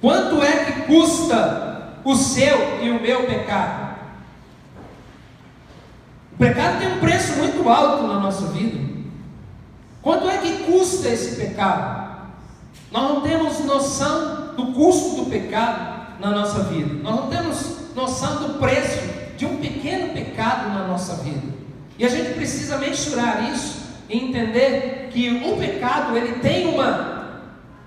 Quanto é que custa o seu e o meu pecado? O pecado tem um preço muito alto na nossa vida. Quanto é que custa esse pecado? Nós não temos noção do custo do pecado na nossa vida. Nós não temos noção do preço de um pequeno pecado na nossa vida. E a gente precisa mensurar isso e entender que um pecado ele tem uma,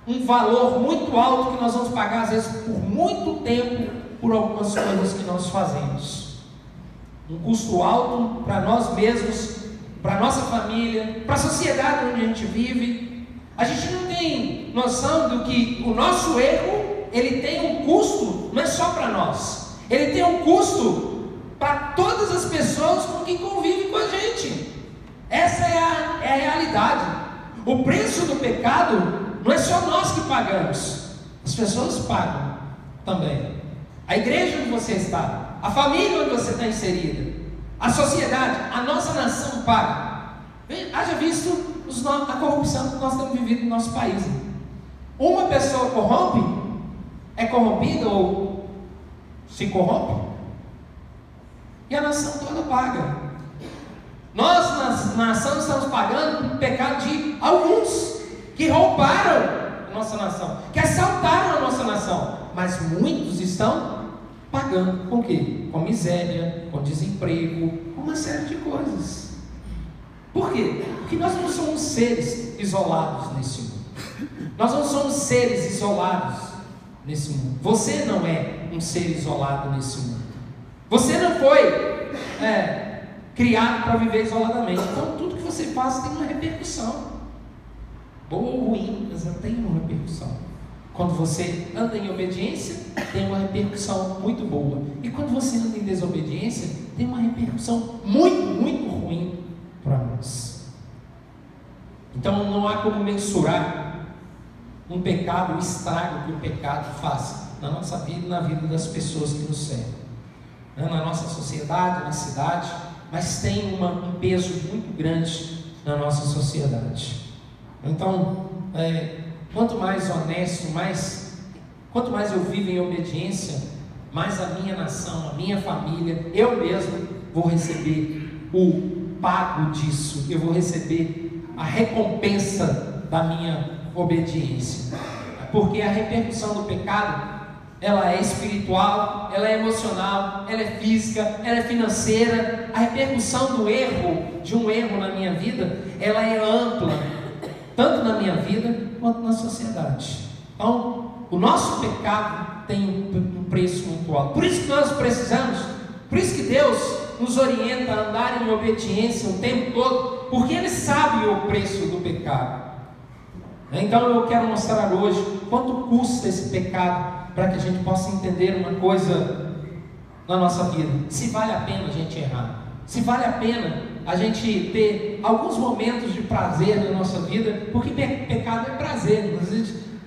um valor muito alto que nós vamos pagar às vezes por muito tempo por algumas coisas que nós fazemos. Um custo alto para nós mesmos, para nossa família, para a sociedade onde a gente vive. A gente não tem noção do que o nosso erro ele tem um custo, não é só para nós, ele tem um custo para todas as pessoas com quem convivem com a gente. Essa é a, é a realidade. O preço do pecado não é só nós que pagamos, as pessoas pagam também. A igreja onde você está, a família onde você está inserida, a sociedade, a nossa nação paga. Haja visto os, a corrupção que nós temos vivido no nosso país. Uma pessoa corrompe, é corrompida ou se corrompe, e a nação toda paga. Nós, na nação, estamos pagando o pecado de alguns que roubaram a nossa nação, que assaltaram a nossa nação, mas muitos estão pagando com o quê? Com miséria, com desemprego, com uma série de coisas. Por quê? Porque nós não somos seres isolados nesse mundo. Nós não somos seres isolados nesse mundo. Você não é um ser isolado nesse mundo. Você não foi é, criado para viver isoladamente. Então, tudo que você faz tem uma repercussão. Boa ou ruim, mas ela tem uma repercussão. Quando você anda em obediência, tem uma repercussão muito boa. E quando você anda em desobediência, tem uma repercussão muito, muito ruim para nós. Então não há como mensurar um pecado, o estrago que o pecado faz na nossa vida e na vida das pessoas que nos servem. Na nossa sociedade, na cidade, mas tem uma, um peso muito grande na nossa sociedade. Então, é, quanto mais honesto, mais, quanto mais eu vivo em obediência, mais a minha nação, a minha família, eu mesmo vou receber o pago disso, eu vou receber a recompensa da minha obediência. Porque a repercussão do pecado ela é espiritual, ela é emocional, ela é física, ela é financeira. A repercussão do erro, de um erro na minha vida, ela é ampla, tanto na minha vida quanto na sociedade. Então, o nosso pecado tem um preço muito alto. Por isso que nós precisamos, por isso que Deus nos orienta a andar em obediência o tempo todo, porque Ele sabe o preço do pecado. Então eu quero mostrar hoje quanto custa esse pecado para que a gente possa entender uma coisa na nossa vida. Se vale a pena a gente errar, se vale a pena a gente ter alguns momentos de prazer na nossa vida, porque pecado é prazer.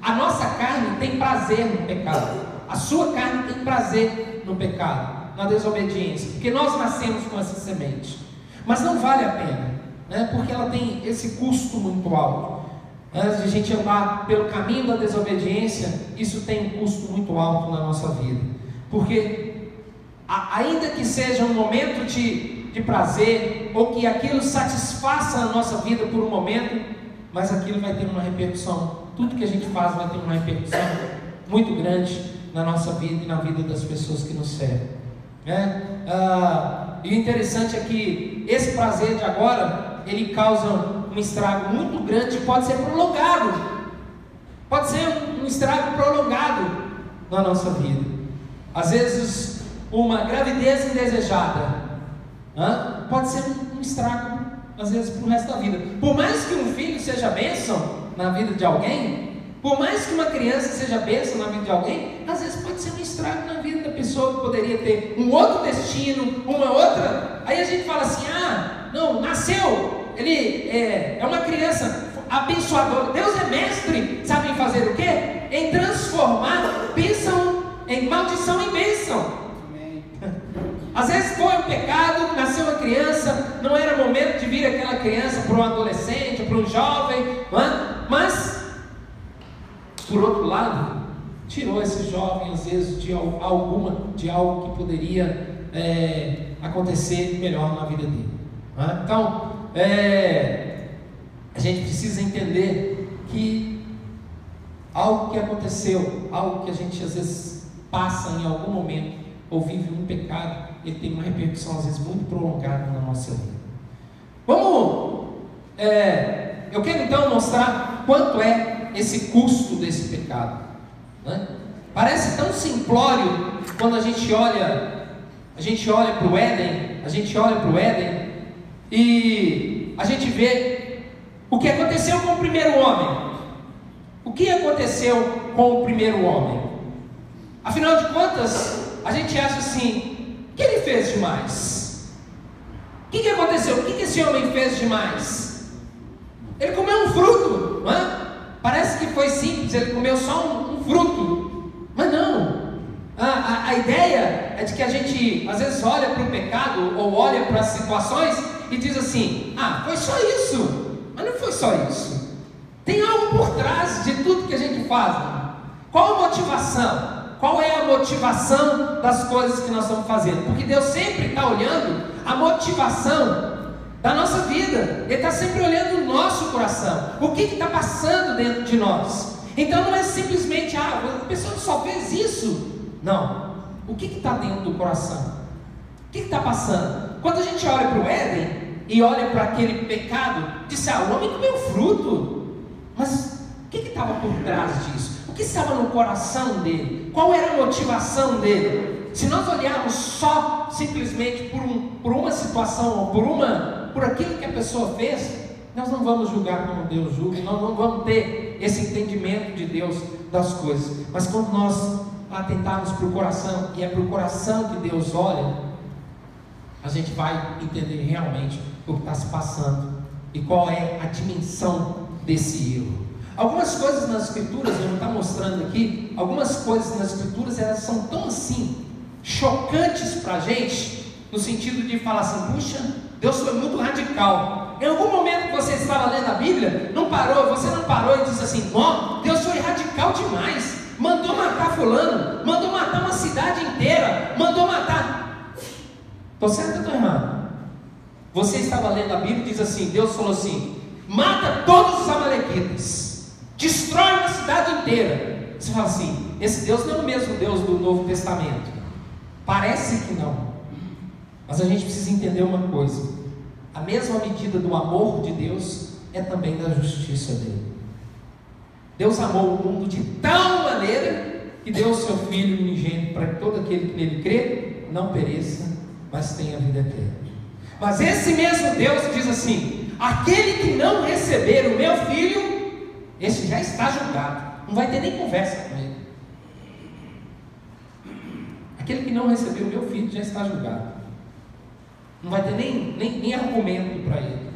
A nossa carne tem prazer no pecado, a sua carne tem prazer no pecado, na desobediência, porque nós nascemos com essa semente. Mas não vale a pena, né? porque ela tem esse custo muito alto. Antes de a gente andar pelo caminho da desobediência, isso tem um custo muito alto na nossa vida. Porque, ainda que seja um momento de, de prazer, ou que aquilo satisfaça a nossa vida por um momento, mas aquilo vai ter uma repercussão. Tudo que a gente faz vai ter uma repercussão muito grande na nossa vida e na vida das pessoas que nos servem. Né? Ah, e o interessante é que esse prazer de agora, ele causa um estrago muito grande, pode ser prolongado. Pode ser um estrago prolongado na nossa vida. Às vezes, uma gravidez indesejada hein? pode ser um estrago, às vezes, para o resto da vida. Por mais que um filho seja bênção na vida de alguém, por mais que uma criança seja bênção na vida de alguém, às vezes pode ser um estrago na vida da pessoa que poderia ter um outro destino, uma outra. Aí a gente fala assim: ah, não, nasceu, ele é, é uma criança abençoadora. Deus é mestre, sabe em fazer o quê? Em transformar bênção em maldição em bênção. Às vezes foi um pecado, nasceu uma criança, não era momento de vir aquela criança para um adolescente, para um jovem, é? mas por outro lado, tirou esse jovem, às vezes, de alguma, de algo que poderia é, acontecer melhor na vida dele. Né? Então, é, a gente precisa entender que algo que aconteceu, algo que a gente às vezes passa em algum momento, ou vive um pecado, ele tem uma repercussão às vezes muito prolongada na nossa vida. Vamos, é, eu quero então mostrar quanto é esse custo desse pecado. Né? Parece tão simplório quando a gente olha, a gente olha para o Éden, a gente olha para o Éden e a gente vê o que aconteceu com o primeiro homem. O que aconteceu com o primeiro homem? Afinal de contas, a gente acha assim: o que ele fez demais? O que, que aconteceu? O que, que esse homem fez demais? Ele comeu um fruto, não é? Parece que foi simples, ele comeu só um, um fruto, mas não. A, a, a, ideia é de que a gente às vezes olha para o pecado ou olha para as situações e diz assim: ah, foi só isso, mas não foi só isso. Tem algo por trás de tudo que a gente faz. Qual a motivação? Qual é a motivação das coisas que nós estamos fazendo? Porque Deus sempre está olhando a motivação da nossa vida. Ele está sempre olhando o nosso coração. O que está passando dentro de nós? Então não é simplesmente, ah, a pessoa só fez isso. Não. O que está dentro do coração? O que está passando? Quando a gente olha para o Éden e olha para aquele pecado, diz, ah, o homem comeu fruto. Mas o que estava por trás disso? O que estava no coração dele? Qual era a motivação dele? Se nós olharmos só simplesmente por, um, por uma situação ou por uma por aquilo que a pessoa fez, nós não vamos julgar como Deus julga, nós não vamos ter esse entendimento de Deus das coisas. Mas quando nós atentarmos para o coração, e é para o coração que Deus olha, a gente vai entender realmente o que está se passando e qual é a dimensão desse erro. Algumas coisas nas escrituras, eu não estou mostrando aqui, algumas coisas nas escrituras elas são tão assim, chocantes para a gente, no sentido de falar assim, puxa, Deus foi muito radical. Em algum momento que você estava lendo a Bíblia, não parou, você não parou e disse assim, ó, Deus foi radical demais, mandou matar fulano, mandou matar uma cidade inteira, mandou matar. Estou certo ou estou errado? Você estava lendo a Bíblia e diz assim, Deus falou assim, mata todos os amalequitas, destrói uma cidade inteira. Você fala assim: esse Deus não é o mesmo Deus do Novo Testamento. Parece que não. Mas a gente precisa entender uma coisa: a mesma medida do amor de Deus é também da justiça dele. Deus amou o mundo de tal maneira que deu o seu Filho unigênito para que todo aquele que nele crê não pereça, mas tenha vida eterna. Mas esse mesmo Deus diz assim: Aquele que não receber o meu filho, esse já está julgado. Não vai ter nem conversa com ele. Aquele que não recebeu o meu filho já está julgado. Não vai ter nem, nem, nem argumento para ele.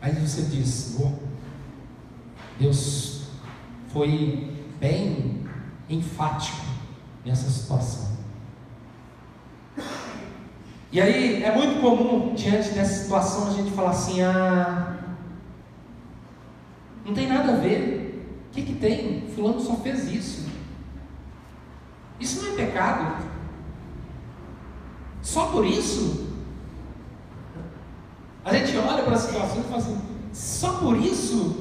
Aí você diz: oh, Deus foi bem enfático nessa situação. E aí é muito comum, diante dessa situação, a gente falar assim: ah, não tem nada a ver. O que, que tem? Fulano só fez isso. Isso não é pecado. Só por isso? A gente olha para a situação e fala assim: só por isso?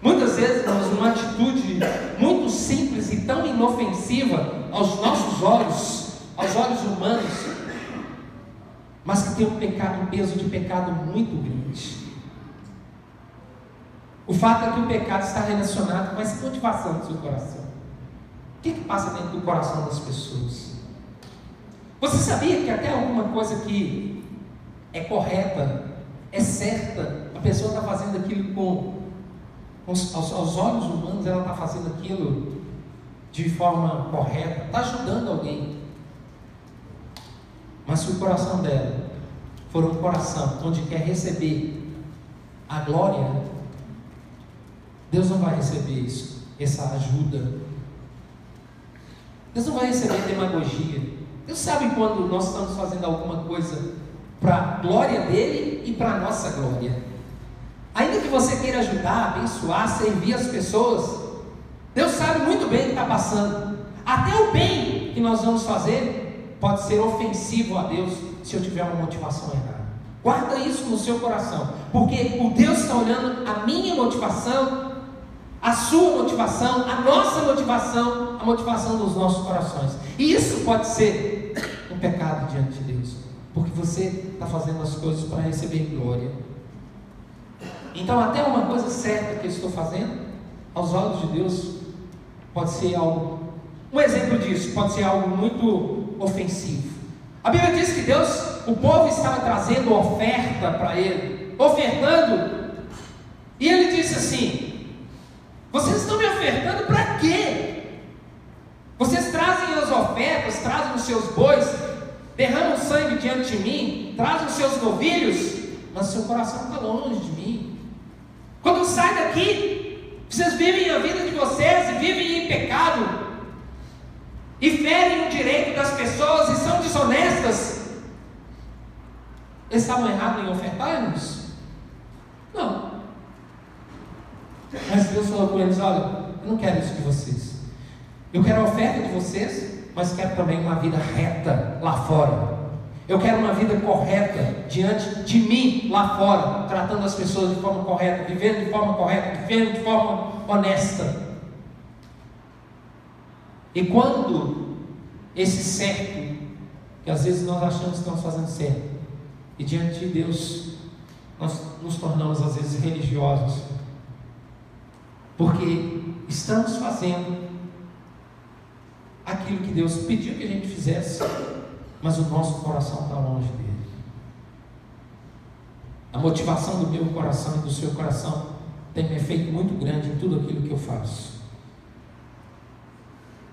Muitas vezes nós, numa atitude muito simples e tão inofensiva aos nossos olhos, aos olhos humanos, mas que tem um pecado, um peso de pecado muito grande. O fato é que o pecado está relacionado com essa motivação do seu coração. O que, que passa dentro do coração das pessoas? Você sabia que até alguma coisa que é correta, é certa, a pessoa está fazendo aquilo com, com aos, aos olhos humanos, ela está fazendo aquilo de forma correta, está ajudando alguém. Mas se o coração dela for um coração onde quer receber a glória, Deus não vai receber isso, essa ajuda. Deus não vai receber demagogia. Deus sabe quando nós estamos fazendo alguma coisa para a glória dele e para a nossa glória. Ainda que você queira ajudar, abençoar, servir as pessoas, Deus sabe muito bem o que está passando. Até o bem que nós vamos fazer pode ser ofensivo a Deus se eu tiver uma motivação errada. Guarda isso no seu coração, porque o Deus está olhando a minha motivação, a sua motivação, a nossa motivação, a motivação dos nossos corações. E isso pode ser um pecado diante de Deus, porque você está fazendo as coisas para receber glória. Então, até uma coisa certa que eu estou fazendo, aos olhos de Deus, pode ser algo. Um exemplo disso pode ser algo muito ofensivo. A Bíblia diz que Deus, o povo estava trazendo oferta para ele, ofertando, e ele disse assim: Vocês estão me ofertando para quê? Vocês trazem as ofertas, trazem os seus bois, derramam sangue diante de mim, trazem os seus novilhos, mas seu coração está longe de mim. Quando sai daqui, vocês vivem a vida de vocês e vivem em pecado, e ferem o direito das pessoas e são desonestas. Estavam errados em ofertar-nos? Não. Mas Deus falou com eles: olha, eu não quero isso de vocês. Eu quero a oferta de vocês, mas quero também uma vida reta lá fora. Eu quero uma vida correta diante de mim lá fora, tratando as pessoas de forma correta, vivendo de forma correta, vivendo de forma honesta. E quando esse certo, que às vezes nós achamos que estamos fazendo certo, e diante de Deus nós nos tornamos às vezes religiosos, porque estamos fazendo aquilo que Deus pediu que a gente fizesse mas o nosso coração está longe dele. A motivação do meu coração e do seu coração tem um efeito muito grande em tudo aquilo que eu faço.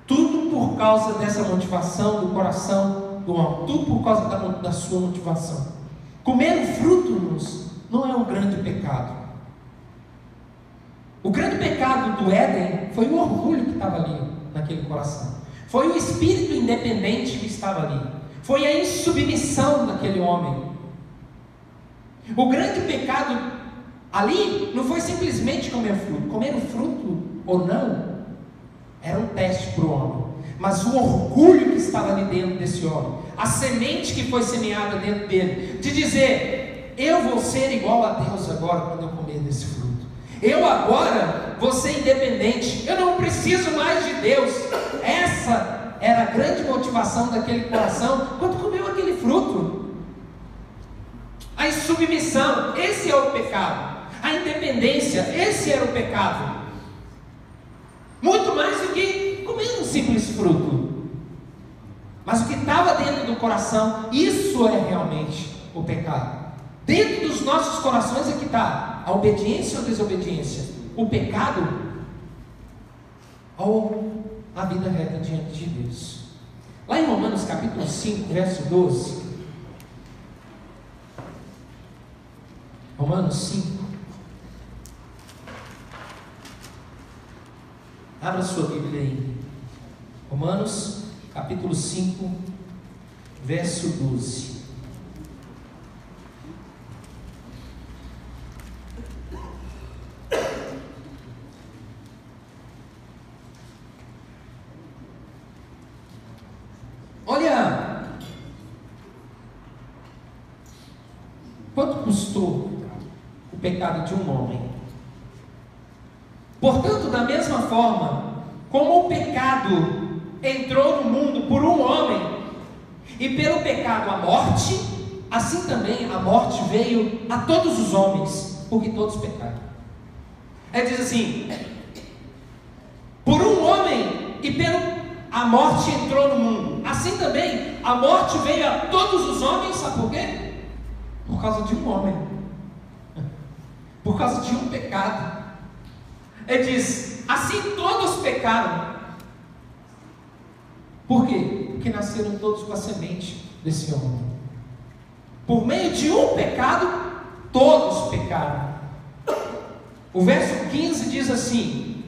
Tudo por causa dessa motivação do coração do homem, tudo por causa da, da sua motivação. Comer frutos não é um grande pecado. O grande pecado do Éden foi o orgulho que estava ali naquele coração. Foi o espírito independente que estava ali. Foi a insubmissão daquele homem. O grande pecado ali não foi simplesmente comer fruto. Comer o fruto ou não era um teste para o homem. Mas o orgulho que estava ali dentro desse homem, a semente que foi semeada dentro dele, de dizer: Eu vou ser igual a Deus agora quando eu comer desse fruto. Eu agora vou ser independente. Eu não preciso mais de Deus. Essa era a grande motivação daquele coração quando comeu aquele fruto. A insubmissão, esse é o pecado. A independência, esse era o pecado. Muito mais do que comer um simples fruto. Mas o que estava dentro do coração, isso é realmente o pecado. Dentro dos nossos corações é que está a obediência ou desobediência, o pecado ou a vida reta diante de Deus. Lá em Romanos capítulo 5, verso 12. Romanos 5. Abra sua Bíblia aí. Romanos capítulo 5, verso 12. pecado de um homem. Portanto, da mesma forma, como o pecado entrou no mundo por um homem, e pelo pecado a morte, assim também a morte veio a todos os homens, porque todos pecaram. Aí diz assim: por um homem e pelo a morte entrou no mundo, assim também a morte veio a todos os homens, sabe por quê? Por causa de um homem por causa de um pecado. Ele diz: assim todos pecaram. Por quê? Porque nasceram todos com a semente desse homem. Por meio de um pecado, todos pecaram. O verso 15 diz assim: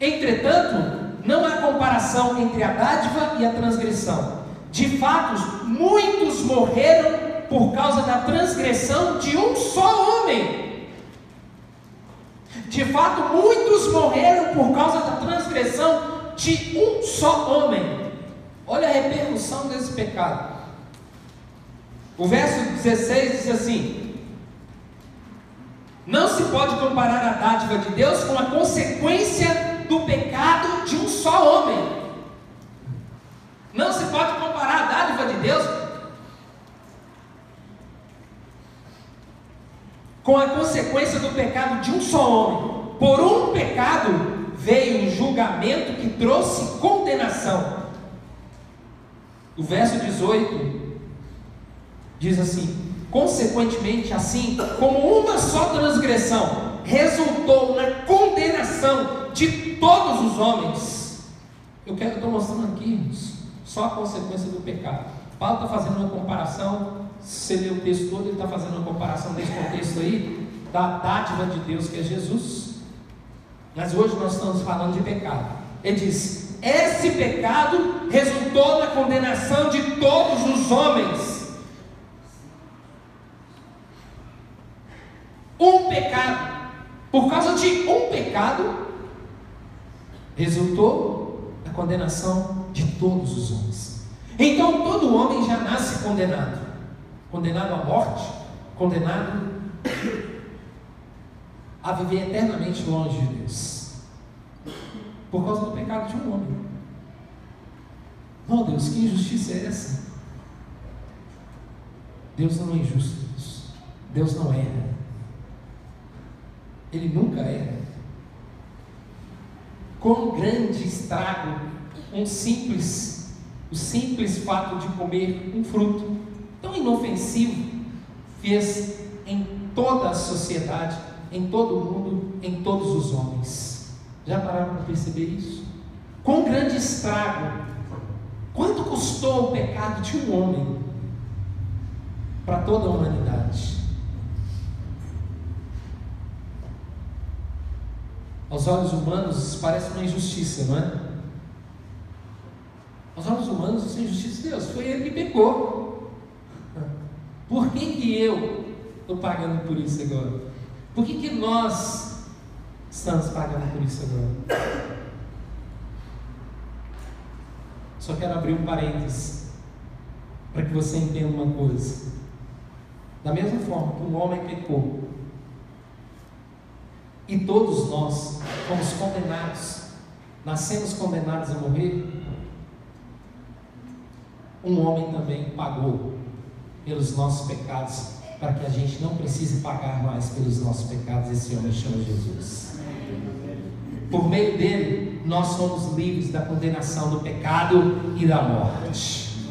Entretanto, não há comparação entre a dádiva e a transgressão. De fato, muitos morreram por causa da transgressão de um só homem, De fato, muitos morreram por causa da transgressão de um só homem. Olha a repercussão desse pecado. O verso 16 diz assim: Não se pode comparar a dádiva de Deus com a consequência do pecado de um só homem. Não se pode comparar a dádiva de Deus com a consequência do pecado de um só homem. Por um pecado veio um julgamento que trouxe condenação. O verso 18 diz assim: Consequentemente, assim como uma só transgressão resultou na condenação de todos os homens. Eu quero estou mostrando aqui só a consequência do pecado. Paulo está fazendo uma comparação, se você ler o texto todo, ele está fazendo uma comparação nesse contexto aí, da dádiva de Deus que é Jesus. Mas hoje nós estamos falando de pecado. Ele diz: esse pecado resultou na condenação de todos os homens. Um pecado, por causa de um pecado, resultou na condenação de todos os homens. Então todo homem já nasce condenado condenado à morte, condenado a viver eternamente longe de Deus, por causa do pecado de um homem. Oh Deus, que injustiça é essa? Deus não é injusto, Deus. Deus não erra. Ele nunca erra. Quão grande estrago um simples, o simples fato de comer um fruto tão inofensivo fez em toda a sociedade, em todo o mundo, em todos os homens. Já pararam para perceber isso? Quão grande estrago, quanto custou o pecado de um homem para toda a humanidade? Aos olhos humanos, isso parece uma injustiça, não é? Aos olhos humanos, isso é injustiça de Deus. Foi ele que pecou. Por que, que eu estou pagando por isso agora? Por que, que nós estamos pagando por isso agora? Só quero abrir um parênteses para que você entenda uma coisa. Da mesma forma que um homem pecou e todos nós fomos condenados, nascemos condenados a morrer, um homem também pagou pelos nossos pecados, para que a gente não precise pagar mais pelos nossos pecados. Esse homem chama Jesus. Por meio dele, nós somos livres da condenação do pecado e da morte.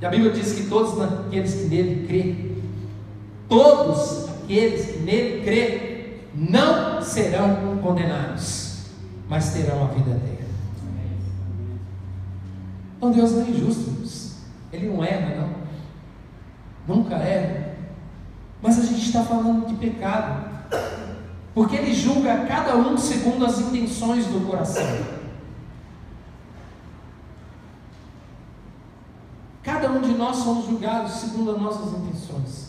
E a Bíblia diz que todos aqueles que nele crê, todos aqueles que nele crê, não serão condenados, mas terão a vida eterna. Então Deus não é injusto, Ele não erra, não. Nunca é. Mas a gente está falando de pecado. Porque ele julga cada um segundo as intenções do coração. Cada um de nós somos julgados segundo as nossas intenções.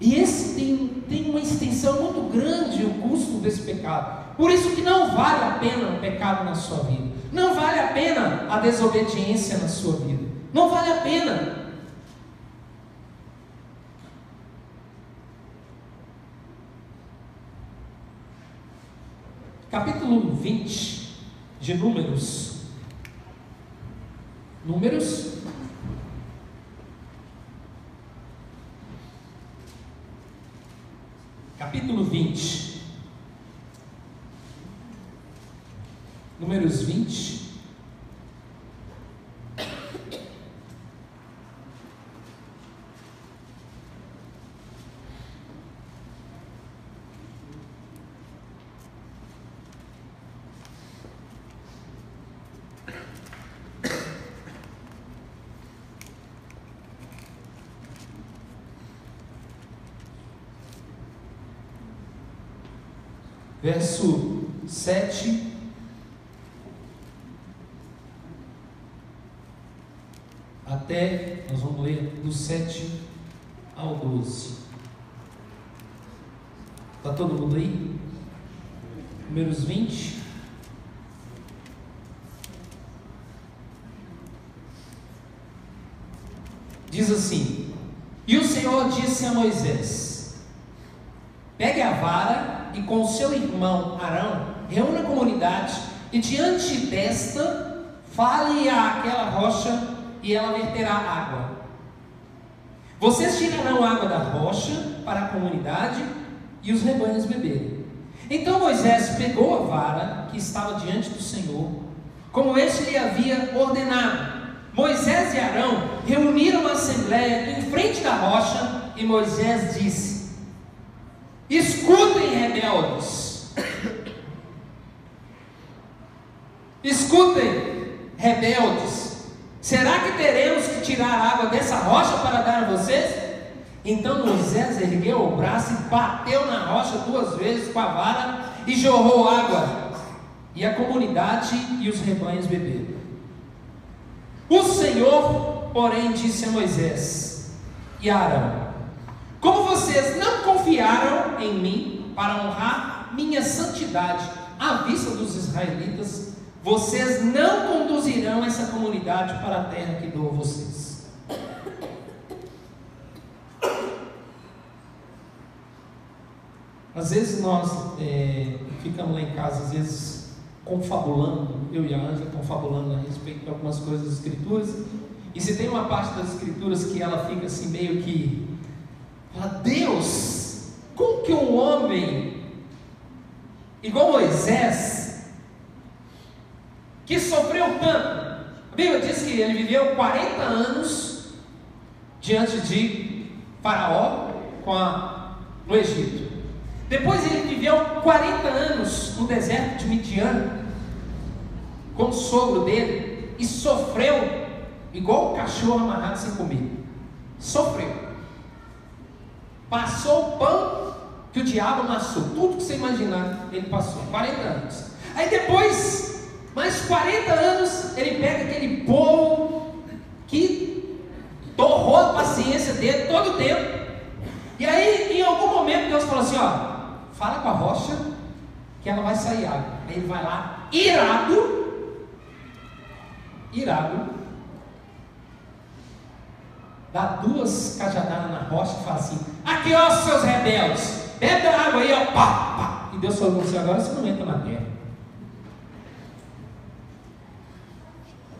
E esse tem, tem uma extensão muito grande o custo desse pecado. Por isso que não vale a pena o pecado na sua vida. Não vale a pena a desobediência na sua vida. Não vale a pena. Capítulo 20 de Números. Números. Capítulo 20. Números 20. Verso 7. Até, nós vamos ler do 7 ao 12. Está todo mundo aí? Números 20. Diz assim: E o Senhor disse a Moisés: Pegue a vara e com seu irmão Arão reúna a comunidade e diante desta fale àquela rocha e ela verterá água. Vocês tirarão água da rocha para a comunidade e os rebanhos beberem. Então Moisés pegou a vara que estava diante do Senhor, como este lhe havia ordenado. Moisés e Arão reuniram a assembleia em frente da rocha e Moisés disse: Escutem, rebeldes. Escutem, rebeldes. Será que teremos que tirar água dessa rocha para dar a vocês? Então Moisés ergueu o braço e bateu na rocha duas vezes com a vara e jorrou água. E a comunidade e os rebanhos beberam. O Senhor, porém, disse a Moisés e a Arão: Como vocês não confiaram em mim para honrar minha santidade à vista dos israelitas, vocês não conduzirão essa comunidade para a terra que dou a vocês. Às vezes nós é, ficamos lá em casa, às vezes confabulando, eu e a Ângela confabulando a respeito de algumas coisas das Escrituras. E se tem uma parte das Escrituras que ela fica assim meio que, fala, Deus, como que um homem igual Moisés, que sofreu tanto, a Bíblia diz que ele viveu 40 anos diante de Faraó a, no Egito. Depois ele viveu 40 anos no deserto de Midian, com o sogro dele, e sofreu igual o cachorro amarrado sem comer. Sofreu. Passou o pão que o diabo amassou. Tudo que você imaginar, ele passou. 40 anos. Aí depois, mais 40 anos, ele pega aquele povo que torrou a paciência dele todo o tempo. E aí, em algum momento, Deus falou assim: ó, fala com a rocha que ela vai sair água. Aí ele vai lá, irado, irado, dá duas cajadadas na rocha e fala assim: Aqui, ó, seus rebeldes, bebe a água aí, ó, pá, pá. E Deus falou assim: Agora você não entra na terra.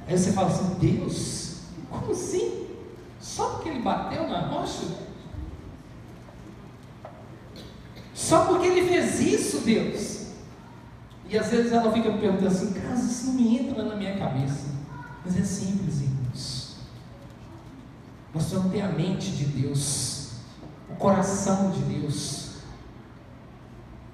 Aí você fala assim: Deus, como assim? Só porque ele bateu na rocha? Só porque ele fez isso, Deus. E às vezes ela fica me perguntando assim, cara, isso não entra na minha cabeça. Mas é simples, irmãos. Nós precisamos ter a mente de Deus, o coração de Deus.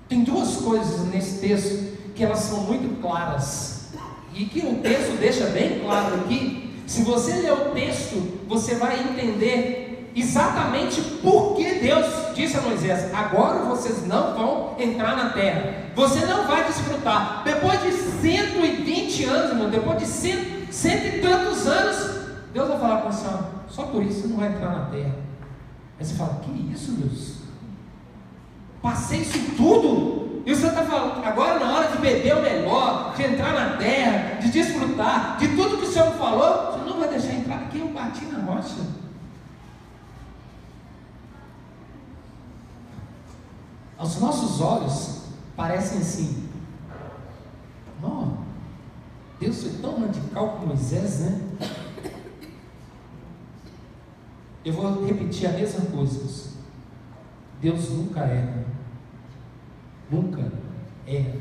Tem duas coisas nesse texto que elas são muito claras. E que o texto deixa bem claro aqui. Se você ler o texto, você vai entender exatamente porque Deus disse a Moisés: agora vocês não vão entrar na terra, você não vai desfrutar. Depois de 120 anos, irmão, depois de cento, cento e tantos anos, Deus vai falar com você: só por isso você não vai entrar na terra. Aí você fala: que isso, Deus? Passei isso tudo. E Senhor está falando, agora na hora de beber o melhor, de entrar na terra, de desfrutar, de tudo que o Senhor falou, Senhor não vai deixar entrar aqui, eu bati na rocha. aos nossos olhos, parecem assim. Oh, Deus foi tão radical com Moisés, né? Eu vou repetir a mesma coisa. Deus nunca erra. Nunca erra.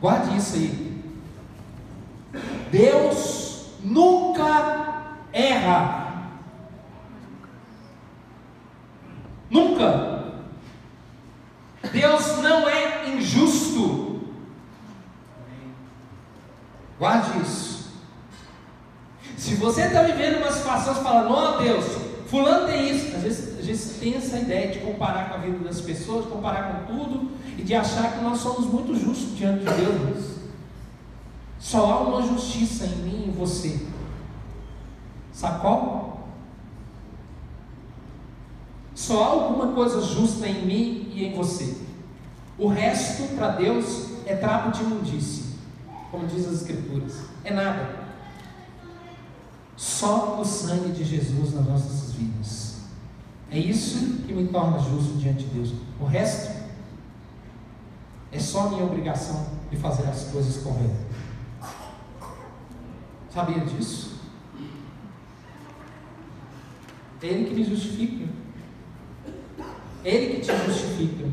Guarde isso aí. Deus nunca erra. Nunca. Deus não é injusto. Guarde isso. Se você está vivendo uma situação, você fala, não, Deus, fulano tem isso. Às vezes, às vezes tem essa ideia de comparar com a vida das pessoas, comparar com tudo, e de achar que nós somos muito justos diante de Deus. Só há uma justiça em mim e em você. Sabe qual? Só há alguma coisa justa em mim e em você. O resto, para Deus, é trapo de imundície, como diz as Escrituras. É nada. Só o sangue de Jesus nas nossas vidas. É isso que me torna justo diante de Deus. O resto é só minha obrigação de fazer as coisas corretas. Sabia disso? É Ele que me justifica. É Ele que te justifica.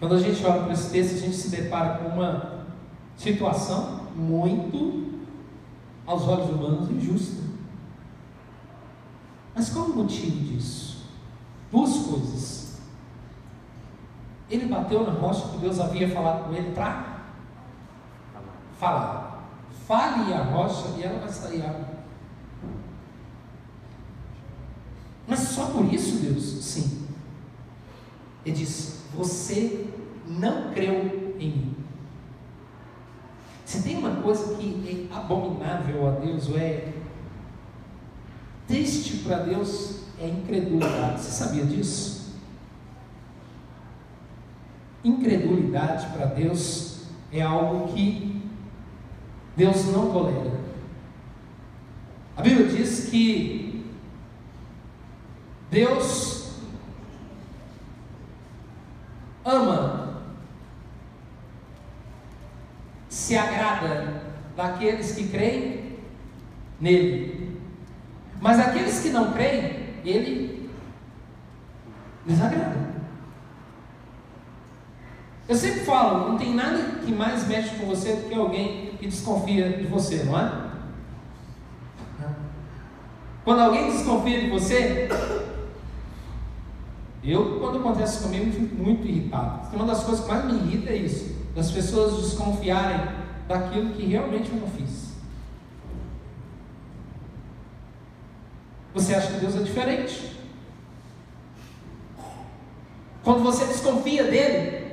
Quando a gente olha para esse texto, a gente se depara com uma situação muito, aos olhos humanos, injusta. Mas qual o motivo disso? Duas coisas. Ele bateu na rocha que Deus havia falado com ele para falar. Fale a rocha e ela vai sair água. Mas só por isso, Deus? Sim. Ele diz: Você não creu em mim. Se tem uma coisa que é abominável a Deus, ou é triste para Deus, é incredulidade. Você sabia disso? Incredulidade para Deus é algo que Deus não tolera. A Bíblia diz que Deus ama, se agrada daqueles que creem nele. Mas aqueles que não creem, ele desagrada. Eu sempre falo, não tem nada que mais mexe com você do que alguém que desconfia de você, não é? Quando alguém desconfia de você, eu, quando acontece comigo, fico muito irritado. Uma das coisas que mais me irrita é isso: das pessoas desconfiarem daquilo que realmente eu não fiz. Você acha que Deus é diferente? Quando você desconfia dele,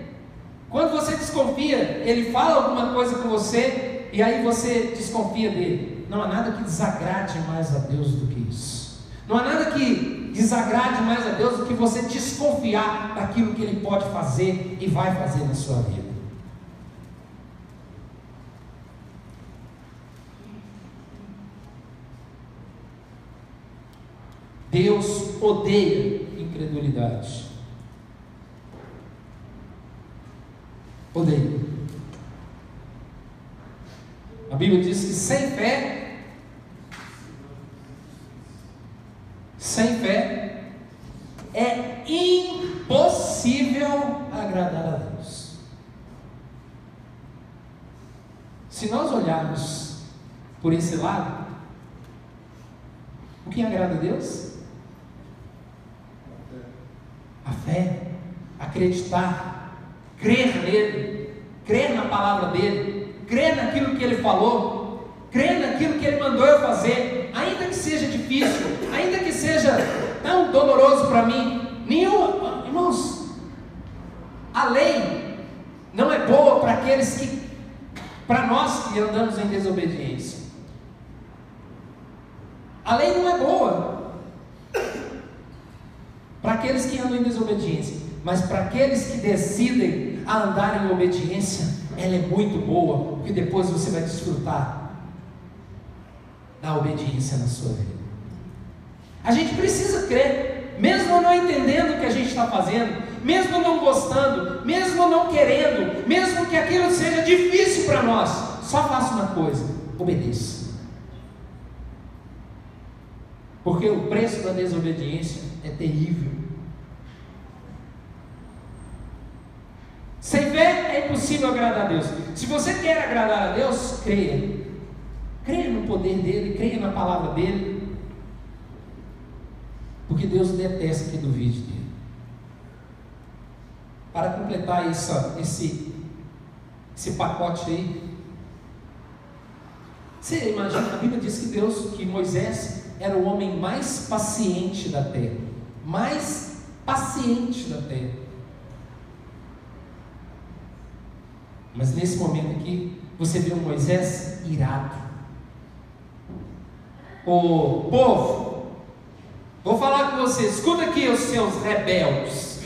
quando você desconfia, ele fala alguma coisa com você e aí você desconfia dele. Não há nada que desagrade mais a Deus do que isso. Não há nada que desagrade mais a Deus do que você desconfiar daquilo que ele pode fazer e vai fazer na sua vida. Deus odeia incredulidade. Odeia. A Bíblia diz que sem fé, sem fé, é impossível agradar a Deus. Se nós olharmos por esse lado, o que agrada a Deus? A fé, acreditar, crer nele, crer na palavra dele, crer naquilo que ele falou, crer naquilo que ele mandou eu fazer, ainda que seja difícil, ainda que seja tão doloroso para mim. Nenhum, irmãos, a lei não é boa para aqueles que, para nós que andamos em desobediência. A lei não é boa para aqueles que andam em desobediência, mas para aqueles que decidem a andar em obediência, ela é muito boa, porque depois você vai desfrutar da obediência na sua vida. A gente precisa crer, mesmo não entendendo o que a gente está fazendo, mesmo não gostando, mesmo não querendo, mesmo que aquilo seja difícil para nós, só faça uma coisa: obedeça. Porque o preço da desobediência é terrível. Sem fé é impossível agradar a Deus. Se você quer agradar a Deus, creia. Creia no poder dele, creia na palavra dele. Porque Deus detesta que duvide dele. Para completar esse, esse pacote aí, você imagina, a Bíblia diz que Deus, que Moisés era o homem mais paciente da terra. Mais paciente da terra. Mas nesse momento aqui, você vê o Moisés irado. o povo, vou falar com vocês, escuta aqui os seus rebeldes.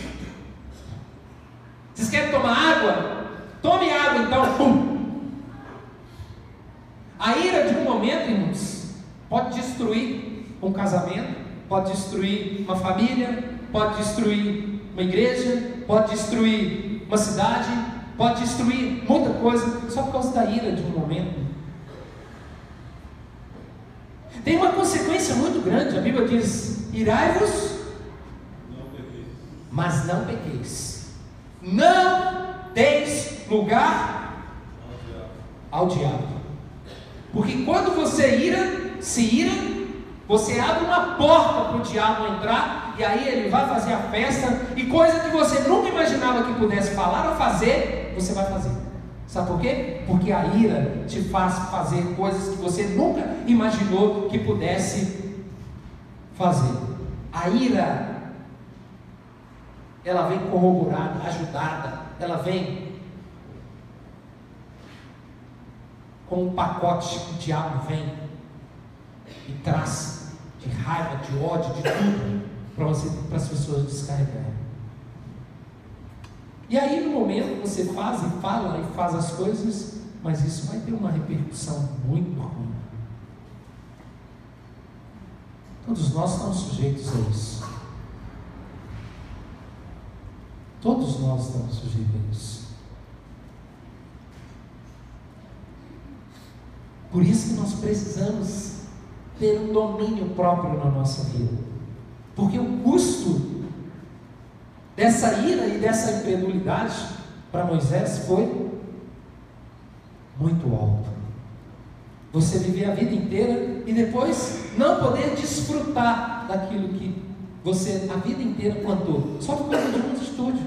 Vocês querem tomar água? Tome água então, pum. A ira de um momento, irmãos, pode destruir um casamento, pode destruir uma família, pode destruir uma igreja, pode destruir uma cidade, pode destruir muita coisa só por causa da ira de um momento. Tem uma consequência muito grande, a Bíblia diz: irai-vos, mas não pequeis. Não deis lugar ao diabo. Porque quando você ira, se ira, você abre uma porta para o diabo entrar e aí ele vai fazer a festa e coisa que você nunca imaginava que pudesse falar ou fazer, você vai fazer. Sabe por quê? Porque a ira te faz fazer coisas que você nunca imaginou que pudesse fazer. A ira ela vem corroborada, ajudada, ela vem com um pacote que o diabo vem e traz de raiva, de ódio, de tudo para as pessoas descarregarem. E aí no momento você faz e fala e faz as coisas, mas isso vai ter uma repercussão muito ruim. Todos nós estamos sujeitos a isso. Todos nós estamos sujeitos a isso. Por isso que nós precisamos ter um domínio próprio na nossa vida. Porque o custo dessa ira e dessa incredulidade para Moisés foi muito alto. Você viver a vida inteira e depois não poder desfrutar daquilo que você a vida inteira plantou, só por causa de uma atitude.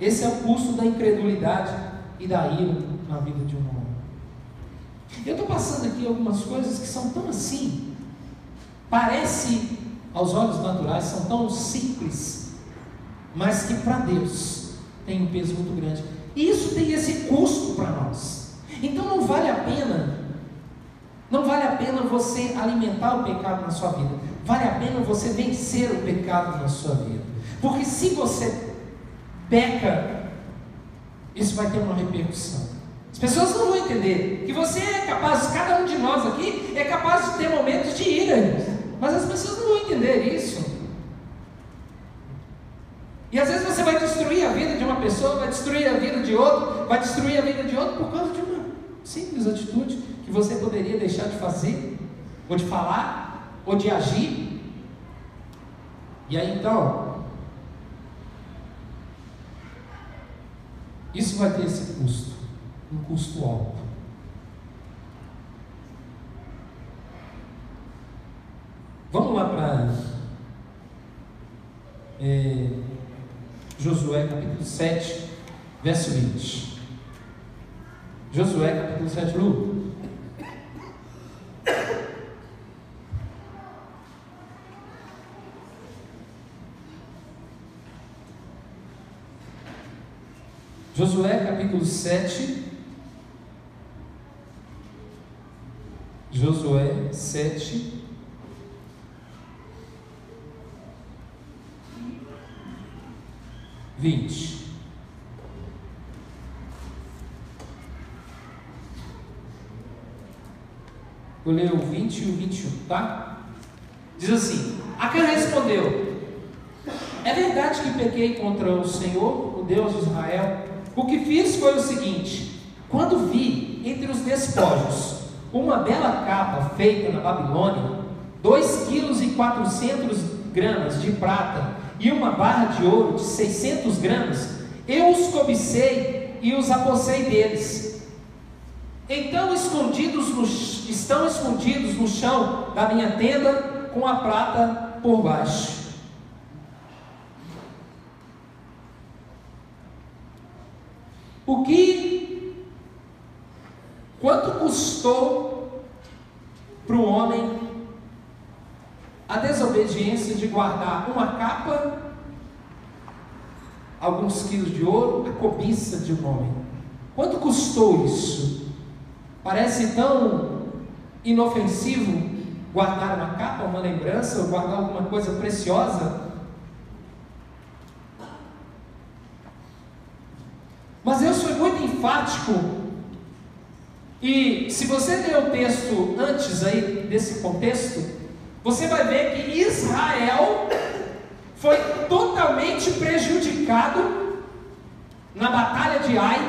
Esse é o custo da incredulidade e da ira na vida de um homem. Eu estou passando aqui algumas coisas que são tão assim, parece aos olhos naturais, são tão simples, mas que para Deus tem um peso muito grande. E isso tem esse custo para nós. Então não vale a pena, não vale a pena você alimentar o pecado na sua vida. Vale a pena você vencer o pecado na sua vida. Porque se você peca, isso vai ter uma repercussão. As pessoas não vão entender que você é capaz, cada um de nós aqui é capaz de ter momentos de ira, mas as pessoas não vão entender isso. E às vezes você vai destruir a vida de uma pessoa, vai destruir a vida de outro, vai destruir a vida de outro por causa de uma simples atitude que você poderia deixar de fazer, ou de falar, ou de agir. E aí então, isso vai ter esse custo um custo alto. Vamos lá para é, Josué capítulo 7, verso 20. Josué capítulo 7, Lu. Josué capítulo 7, Josué 7. Vinte. Vou ler o 20 e o 21, tá? Diz assim: Acã respondeu: É verdade que pequei contra o Senhor, o Deus de Israel. O que fiz foi o seguinte: quando vi entre os despojos uma bela capa feita na Babilônia, 2 quilos e 400 gramas de prata e uma barra de ouro de 600 gramas, eu os cobicei e os apossei deles. Então escondidos no, estão escondidos no chão da minha tenda com a prata por baixo. O que Quanto custou para o homem a desobediência de guardar uma capa alguns quilos de ouro, a cobiça de um homem. Quanto custou isso? Parece tão inofensivo guardar uma capa, uma lembrança, ou guardar alguma coisa preciosa. Mas Deus foi muito enfático. E se você ler o texto antes aí desse contexto, você vai ver que Israel foi totalmente prejudicado na batalha de Ai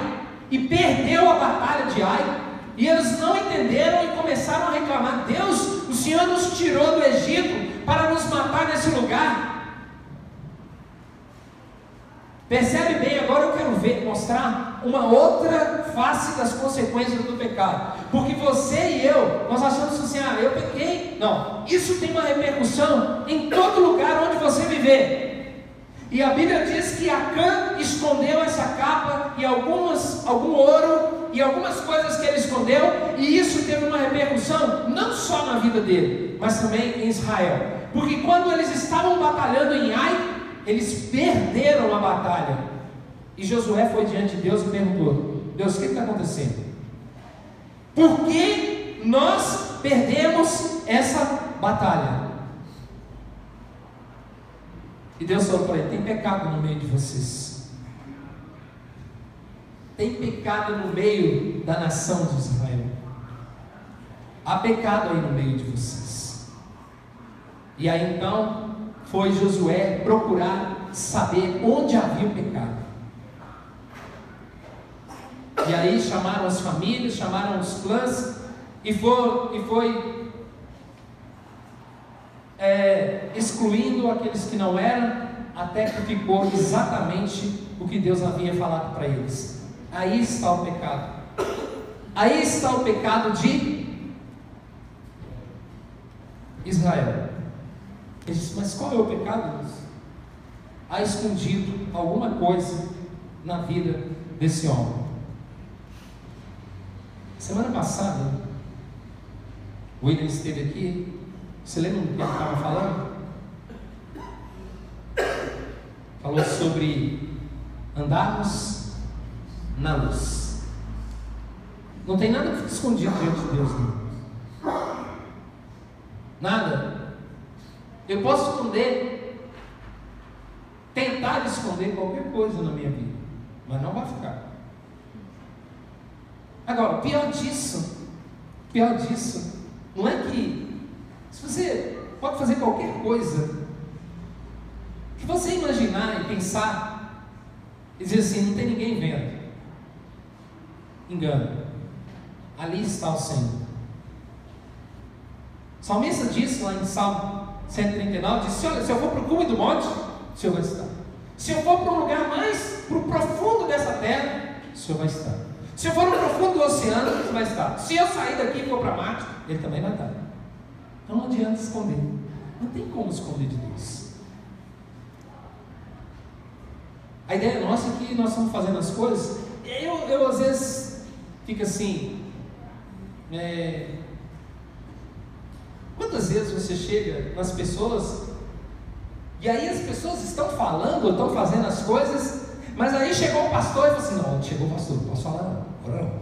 e perdeu a batalha de Ai. E eles não entenderam e começaram a reclamar: Deus, o Senhor nos tirou do Egito para nos matar nesse lugar. Percebe bem, agora eu quero ver, mostrar uma outra face das consequências do pecado. Porque você e eu, nós achamos assim, ah, eu pequei. Não, isso tem uma repercussão em todo lugar onde você viver. E a Bíblia diz que Acã escondeu essa capa e algumas, algum ouro e algumas coisas que ele escondeu, e isso teve uma repercussão não só na vida dele, mas também em Israel. Porque quando eles estavam batalhando em Ai, eles perderam a batalha. E Josué foi diante de Deus e perguntou: Deus, o que está acontecendo? Por que nós perdemos essa batalha? E Deus falou para ele: tem pecado no meio de vocês. Tem pecado no meio da nação de Israel. Há pecado aí no meio de vocês. E aí então foi Josué procurar saber onde havia o pecado. E aí chamaram as famílias, chamaram os clãs, e foi, e foi é, excluindo aqueles que não eram, até que ficou exatamente o que Deus havia falado para eles. Aí está o pecado. Aí está o pecado de Israel. Ele disse, mas qual é o pecado, Deus? Há escondido alguma coisa na vida desse homem. Semana passada, o William esteve aqui. Você lembra do que ele estava falando? Falou sobre andarmos na luz. Não tem nada que fique escondido diante de Deus. Não. Nada. Eu posso esconder, tentar esconder qualquer coisa na minha vida, mas não vai ficar. Agora, pior disso, pior disso, não é que se você pode fazer qualquer coisa, que você imaginar e pensar e dizer assim, não tem ninguém vendo. Engano. Ali está o Senhor. O salmista disse lá em Salmo 139, disse: Olha, se eu for para o cume do monte, o Senhor vai estar. Se eu for para um lugar mais para o profundo dessa terra, o Senhor vai estar. Se eu for no profundo do oceano, Ele vai estar. Se eu sair daqui e for para Marte, Ele também vai estar. Então não adianta esconder. Não tem como esconder de Deus. A ideia nossa é que nós estamos fazendo as coisas. Eu, eu às vezes fico assim. É, quantas vezes você chega nas pessoas e aí as pessoas estão falando, estão fazendo as coisas mas aí chegou o pastor e falou assim: Não, chegou o pastor, não posso falar não. Agora não.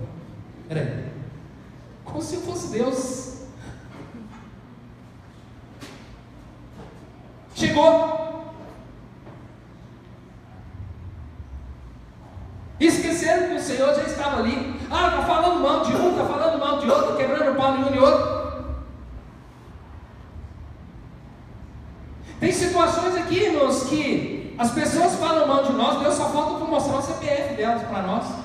Peraí. Como se fosse Deus. Chegou. Esqueceram que o Senhor já estava ali. Ah, está falando mal de um, está falando mal de outro, quebrando o pau de um e outro. Tem situações aqui, irmãos, que as pessoas falam mal de nós, Deus só falta para mostrar o CPF delas para nós.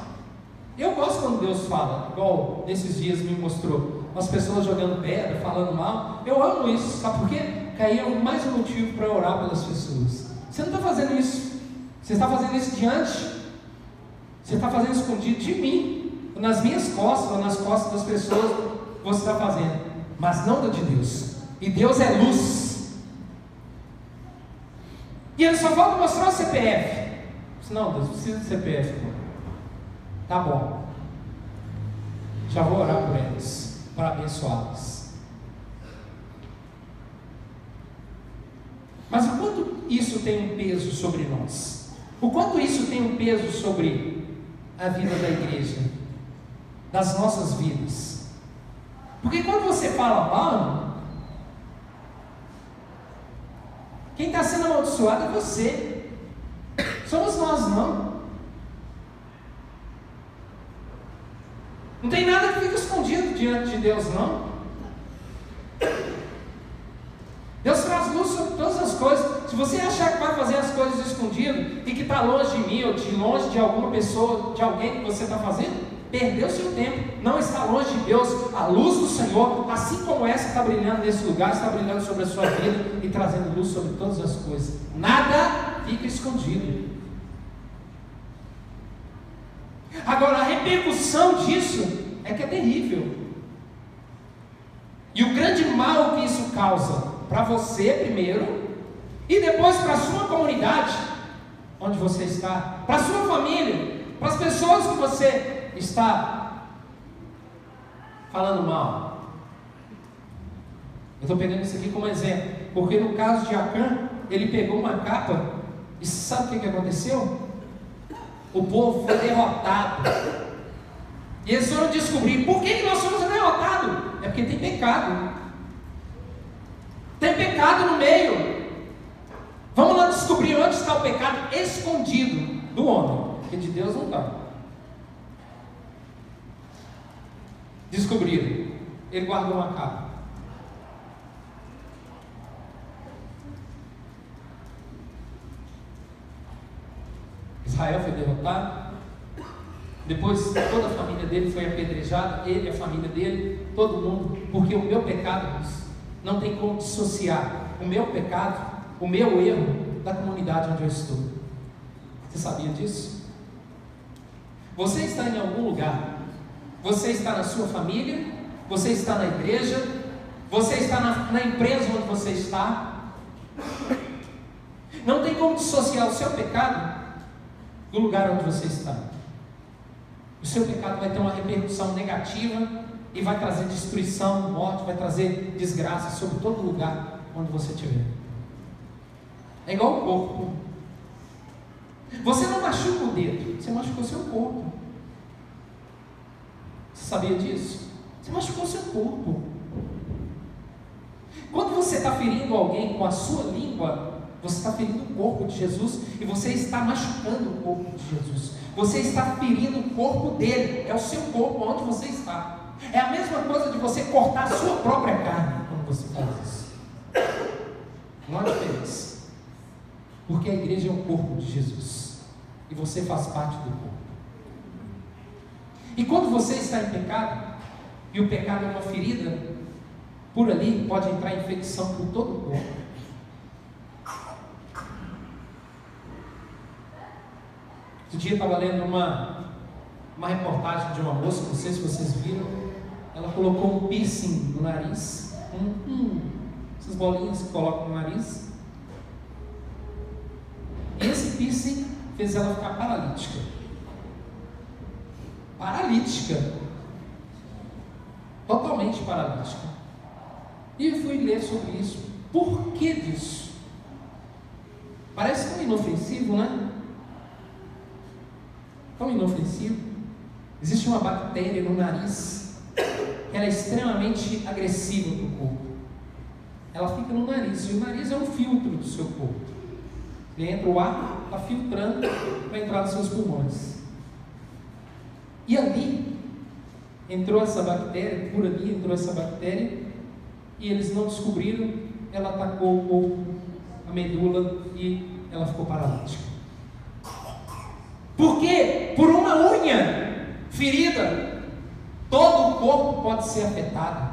Quando Deus fala, igual nesses dias me mostrou, as pessoas jogando pedra, falando mal. Eu amo isso, sabe por quê? Que aí é mais um motivo para orar pelas pessoas. Você não está fazendo isso, você está fazendo isso diante, você está fazendo escondido de mim, nas minhas costas, ou nas costas das pessoas, você está fazendo, mas não da de Deus. E Deus é luz. E ele só volta mostrar o CPF. Não, Deus, precisa de CPF. Tá bom. Já vou orar por eles, para abençoá-los. Mas o quanto isso tem um peso sobre nós? O quanto isso tem um peso sobre a vida da igreja, das nossas vidas. Porque quando você fala mal, quem está sendo amaldiçoado é você. Somos nós não. Não tem nada que fica escondido diante de Deus, não. Deus traz luz sobre todas as coisas. Se você achar que vai fazer as coisas escondido e que está longe de mim ou de longe de alguma pessoa, de alguém que você está fazendo, perdeu seu tempo. Não está longe de Deus. A luz do Senhor, assim como essa está brilhando nesse lugar, está brilhando sobre a sua vida e trazendo luz sobre todas as coisas. Nada fica escondido. Agora, repercussão disso é que é terrível. E o grande mal que isso causa para você primeiro e depois para a sua comunidade, onde você está, para a sua família, para as pessoas que você está falando mal. Eu estou pegando isso aqui como exemplo, porque no caso de Acã, ele pegou uma capa e sabe o que, que aconteceu? O povo foi derrotado. E eles foram descobrir por que, nós somos derrotados. É porque tem pecado. Tem pecado no meio. Vamos lá descobrir onde está o pecado escondido do homem, porque de Deus não está. Descobriram. Ele guardou uma capa. Israel foi derrotado. Depois toda a família dele foi apedrejada, ele, a família dele, todo mundo, porque o meu pecado não tem como dissociar o meu pecado, o meu erro, da comunidade onde eu estou. Você sabia disso? Você está em algum lugar, você está na sua família, você está na igreja, você está na, na empresa onde você está. Não tem como dissociar o seu pecado do lugar onde você está. O seu pecado vai ter uma repercussão negativa e vai trazer destruição, morte, vai trazer desgraça sobre todo lugar onde você estiver. É igual o corpo. Você não machuca o dedo, você machucou seu corpo. Você sabia disso? Você machucou seu corpo. Quando você está ferindo alguém com a sua língua, você está ferindo o corpo de Jesus e você está machucando o corpo de Jesus. Você está ferindo o corpo dele, é o seu corpo onde você está. É a mesma coisa de você cortar a sua própria carne quando você faz isso. Não há diferença. Porque a igreja é o corpo de Jesus. E você faz parte do corpo. E quando você está em pecado, e o pecado é uma ferida, por ali pode entrar infecção por todo o corpo. Outro dia eu estava lendo uma, uma reportagem de uma moça, não sei se vocês viram, ela colocou um piercing no nariz, um, um, essas bolinhas que colocam no nariz. Esse piercing fez ela ficar paralítica. Paralítica. Totalmente paralítica. E fui ler sobre isso. Por que disso? Parece tão inofensivo, né? Tão inofensivo. Existe uma bactéria no nariz ela é extremamente agressiva para o corpo. Ela fica no nariz, e o nariz é um filtro do seu corpo. Ele entra o ar, está filtrando para entrar nos seus pulmões. E ali entrou essa bactéria, por ali entrou essa bactéria, e eles não descobriram, ela atacou o corpo, a medula, e ela ficou paralítica. Por quê? Por uma unha ferida Todo o corpo pode ser afetado.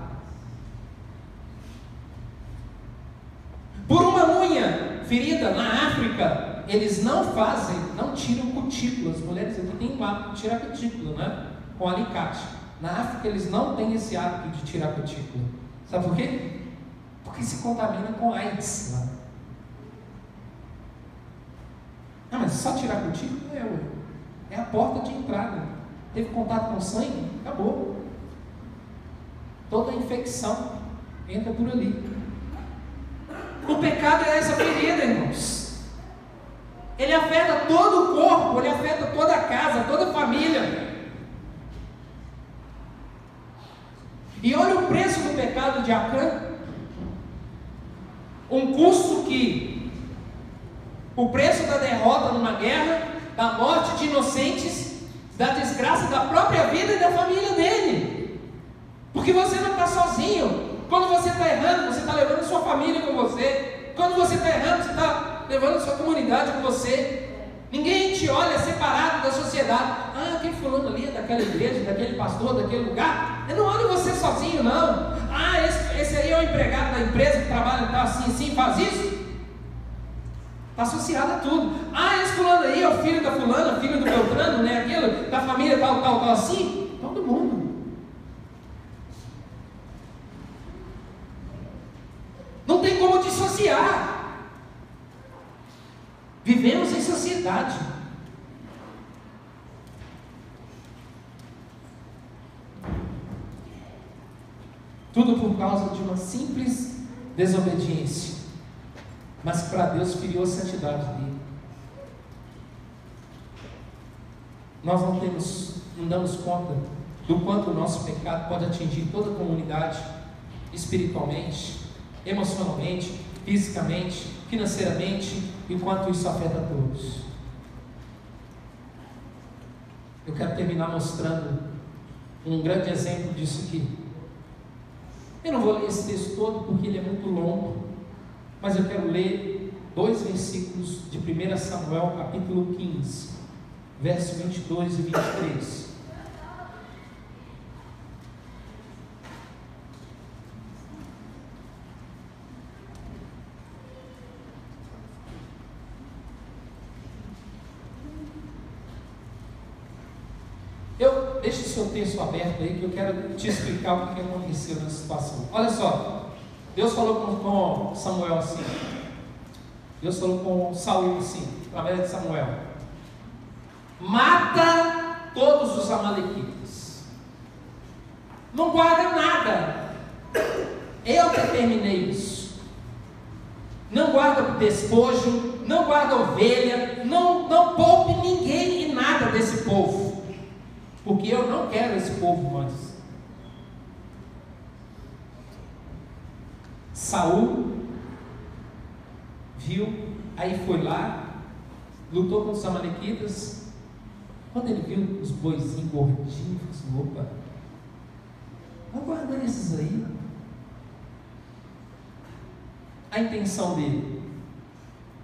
Por uma unha ferida na África, eles não fazem, não tiram cutículas. As mulheres aqui têm o hábito de tirar cutícula, né? Com alicate. Na África eles não têm esse hábito de tirar cutícula. Sabe por quê? Porque se contamina com AIDS lá. Ah, mas só tirar cutícula é, é a porta de entrada teve contato com sangue, acabou. Toda infecção entra por ali. O pecado é essa ferida, irmãos. Ele afeta todo o corpo, ele afeta toda a casa, toda a família. E olha o preço do pecado de Acã. Um custo que o preço da derrota numa guerra, da morte de inocentes, da desgraça da própria vida e da família dele. Porque você não está sozinho. Quando você está errando, você está levando sua família com você. Quando você está errando, você está levando sua comunidade com você. Ninguém te olha separado da sociedade. Ah, aquele fulano ali é daquela igreja, daquele pastor, daquele lugar. Eu não olho você sozinho, não. Ah, esse, esse aí é o empregado da empresa que trabalha tá assim, assim, faz isso. Está associado a tudo. Ah, esse fulano aí é o filho da fulana, filho do Beltrano, né? Aquilo, da família tal, tal, tal, assim. Todo mundo. Não tem como dissociar. Vivemos em sociedade. Tudo por causa de uma simples desobediência. Mas para Deus feriu a santidade dele. Nós não temos, não damos conta do quanto o nosso pecado pode atingir toda a comunidade, espiritualmente, emocionalmente, fisicamente, financeiramente, e quanto isso afeta todos. Eu quero terminar mostrando um grande exemplo disso aqui. Eu não vou ler esse texto todo porque ele é muito longo, mas eu quero ler dois versículos de 1 Samuel, capítulo 15, versos 22 e 23. seu texto aberto aí que eu quero te explicar o que aconteceu nessa situação. Olha só, Deus falou com, Samuel assim. Deus falou com Saul assim, através de Samuel. Mata todos os amalequitas. Não guarda nada. Eu determinei isso. Não guarda despojo, não guarda ovelha, não, não poupe ninguém e nada desse povo porque eu não quero esse povo mais. Saul viu, aí foi lá, lutou com os amalequitas. Quando ele viu os boizinhos gordinhos, assim, opa, vou guardar esses aí. A intenção dele,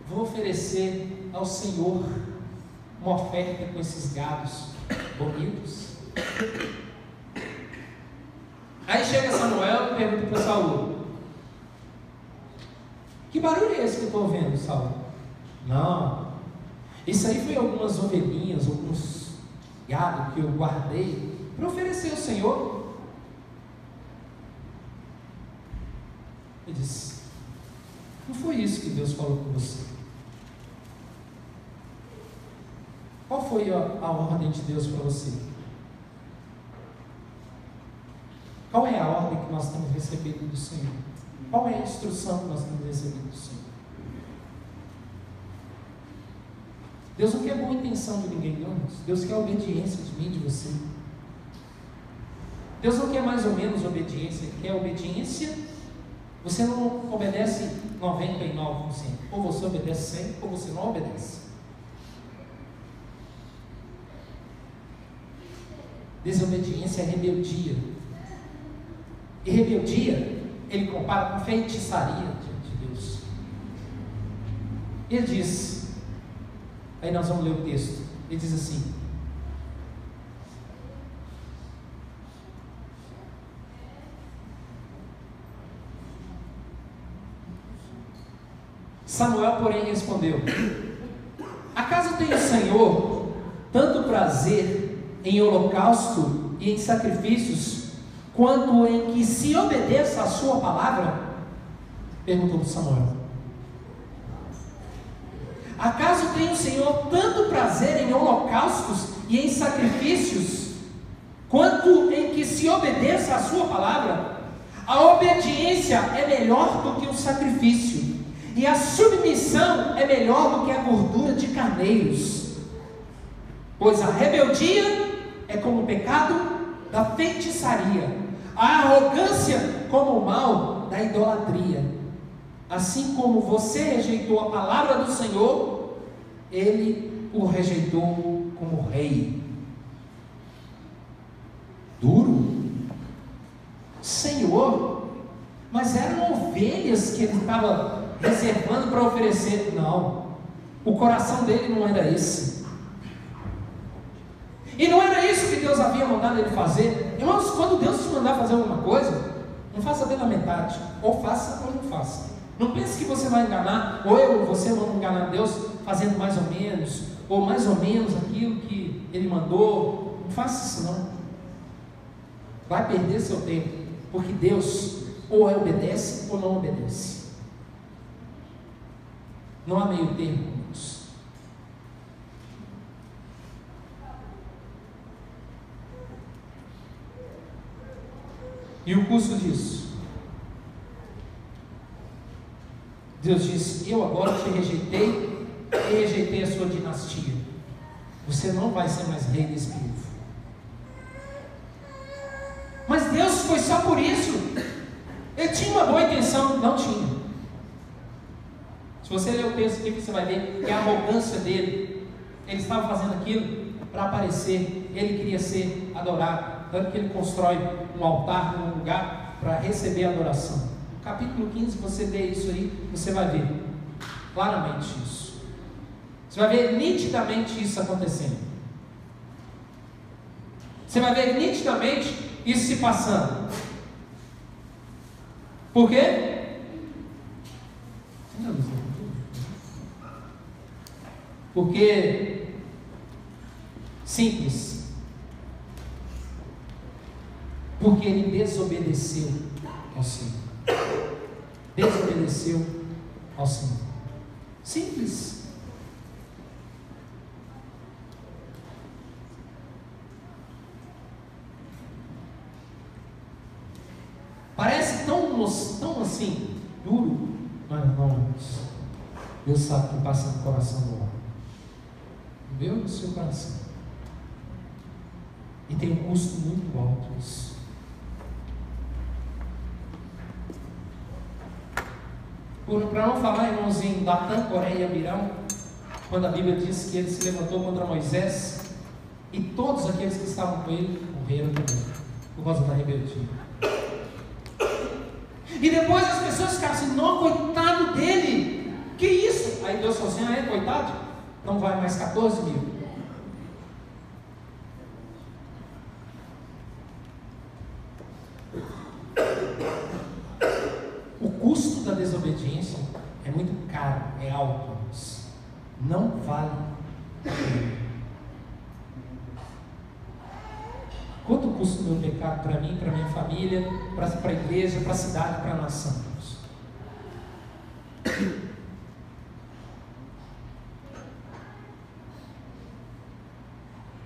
vou oferecer ao Senhor uma oferta com esses gados bonitos. Aí chega Samuel e pergunta para Saul: Que barulho é esse que eu estou ouvindo, Saul? Não, isso aí foi algumas ovelhinhas, alguns gado que eu guardei para oferecer ao Senhor. Ele disse: Não foi isso que Deus falou com você. Qual foi a, a ordem de Deus para você? Qual é a ordem que nós temos recebido do Senhor? Qual é a instrução que nós temos recebido do Senhor? Deus não quer boa intenção de ninguém, não. Deus quer obediência de mim, de você. Deus não quer mais ou menos obediência, Ele quer obediência. Você não obedece 99%. Ou você obedece 100%, ou você não obedece. Desobediência é rebeldia. E rebeldia, ele compara com feitiçaria de Deus. Ele diz, aí nós vamos ler o texto, ele diz assim: Samuel, porém, respondeu: Acaso tem o Senhor tanto prazer em holocausto e em sacrifícios, quanto em que se obedeça a sua palavra? Perguntou Samuel. Acaso tem o Senhor tanto prazer em holocaustos e em sacrifícios, quanto em que se obedeça a sua palavra? A obediência é melhor do que o sacrifício, E a submissão é melhor do que a gordura de carneiros. Pois a rebeldia é como o pecado da feitiçaria, a arrogância como o mal da idolatria. Assim como você rejeitou a palavra do Senhor, ele o rejeitou como rei. Duro. Senhor, mas eram ovelhas que ele estava reservando para oferecer. Não, o coração dele não era esse. E não era isso que Deus havia mandado ele fazer. Irmãos, quando Deus te mandar fazer alguma coisa, não faça pela metade, ou faça ou não faça. Não pense que você vai enganar, ou eu você vão enganar Deus fazendo mais ou menos, ou mais ou menos aquilo que Ele mandou. Não faça isso não. Vai perder seu tempo, porque Deus ou obedece ou não obedece. Não há meio termo, irmãos. E o custo disso? Deus disse: Eu agora te rejeitei e rejeitei a sua dinastia. Você não vai ser mais rei desse povo. Mas Deus foi só por isso. Ele tinha uma boa intenção, não tinha. Se você ler o texto aqui, você vai ver que a arrogância dele, ele estava fazendo aquilo para aparecer, ele queria ser adorado, tanto que ele constrói um altar num lugar para receber adoração. No capítulo 15, você lê isso aí, você vai ver claramente isso. Você vai ver nitidamente isso acontecendo. Você vai ver nitidamente isso se passando. Por quê? Porque simples. Porque ele desobedeceu ao Senhor. Desobedeceu ao Senhor. Simples. Parece tão, tão assim, duro, mas não, Deus sabe o que passa no coração do homem. Meu no seu coração. E tem um custo muito alto isso. Para não falar, irmãozinho, Datã, Coreia e Abirão, quando a Bíblia diz que ele se levantou contra Moisés, e todos aqueles que estavam com ele morreram também, por causa da rebeldia. E depois as pessoas ficaram assim, não, coitado dele, que isso? Aí Deus falou assim, ah, é coitado? Não vai mais 14 mil. O custo da desobediência é muito é alto. Não vale. Quanto custa o meu pecado para mim, para minha família, para a igreja, para a cidade, para a nação?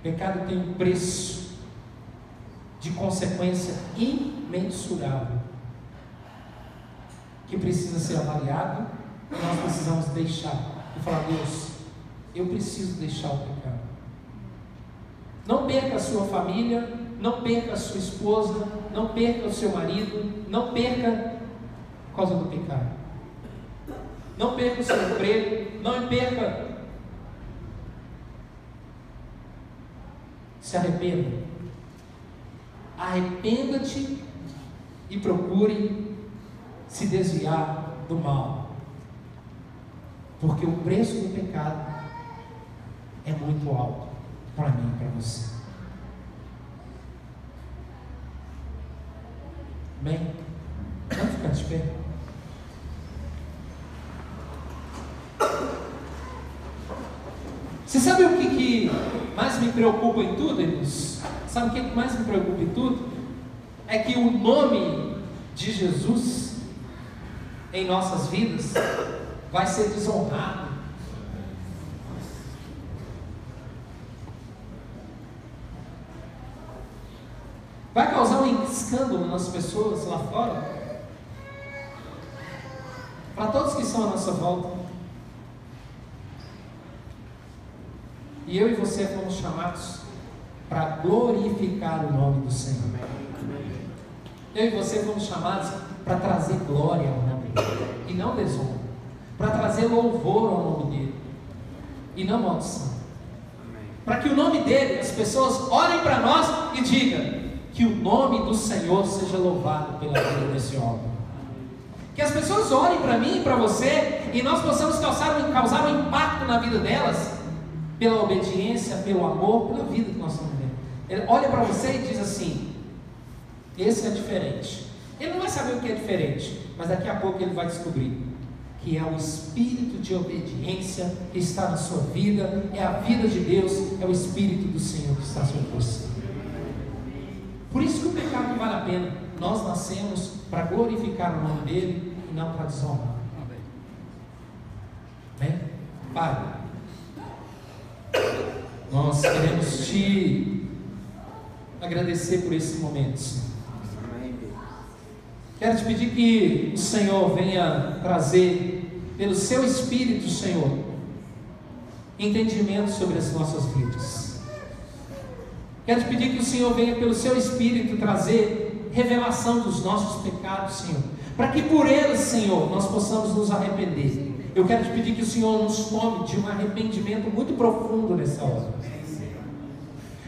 Pecado tem um preço de consequência imensurável que precisa ser avaliado nós precisamos deixar e falar: Deus, eu preciso deixar o pecado. Não perca a sua família, não perca a sua esposa, não perca o seu marido, não perca por causa do pecado. Não perca o seu emprego, não perca. Se arrependa. Arrependa-te e procure se desviar do mal. Porque o preço do pecado é muito alto para mim e para você. Bem, vamos ficar de pé. Você sabe o que, que mais me preocupa em tudo, irmãos? Sabe o que mais me preocupa em tudo? É que o nome de Jesus em nossas vidas vai ser desonrado. Vai causar um escândalo nas pessoas lá fora. para todos que estão à nossa volta. E eu e você fomos chamados para glorificar o nome do Senhor. Eu e você fomos chamados para trazer glória ao nome e não desonra, para trazer louvor ao nome dele e não maldição. Para que o nome dele, as pessoas olhem para nós e digam que o nome do Senhor seja louvado pela vida desse homem. Que as pessoas olhem para mim e para você e nós possamos causar, causar um impacto na vida delas pela obediência, pelo amor, pela vida que nós estamos vivendo. Ele olha para você e diz assim: esse é diferente. Ele não vai saber o que é diferente, mas daqui a pouco ele vai descobrir que é o espírito de obediência que está na sua vida, é a vida de Deus, é o espírito do Senhor que está sobre você. Por isso que o pecado vale a pena. Nós nascemos para glorificar o nome dele e não para desonrar. Amém? Pai, nós queremos te agradecer por esse momento, Senhor. Quero te pedir que o Senhor venha trazer, pelo seu Espírito, Senhor, entendimento sobre as nossas vidas. Quero te pedir que o Senhor venha, pelo seu Espírito, trazer revelação dos nossos pecados, Senhor, para que por eles, Senhor, nós possamos nos arrepender. Eu quero te pedir que o Senhor nos tome de um arrependimento muito profundo nessa hora.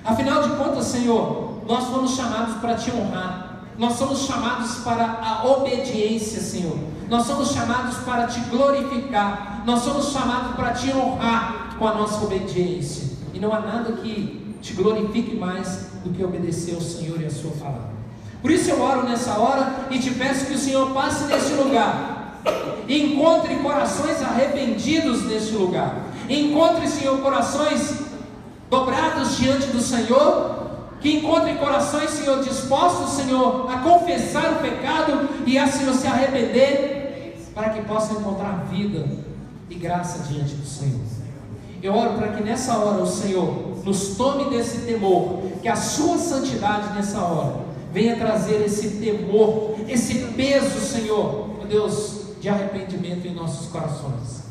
Afinal de contas, Senhor, nós fomos chamados para te honrar. Nós somos chamados para a obediência, Senhor. Nós somos chamados para te glorificar. Nós somos chamados para te honrar com a nossa obediência. E não há nada que te glorifique mais do que obedecer ao Senhor e à Sua palavra. Por isso eu oro nessa hora e te peço que o Senhor passe neste lugar. E encontre corações arrependidos neste lugar. Encontre, Senhor, corações dobrados diante do Senhor que encontre corações, Senhor, dispostos, Senhor, a confessar o pecado e a, Senhor, se arrepender, para que possam encontrar vida e graça diante do Senhor. Eu oro para que nessa hora o Senhor nos tome desse temor, que a Sua santidade nessa hora venha trazer esse temor, esse peso, Senhor, meu Deus, de arrependimento em nossos corações,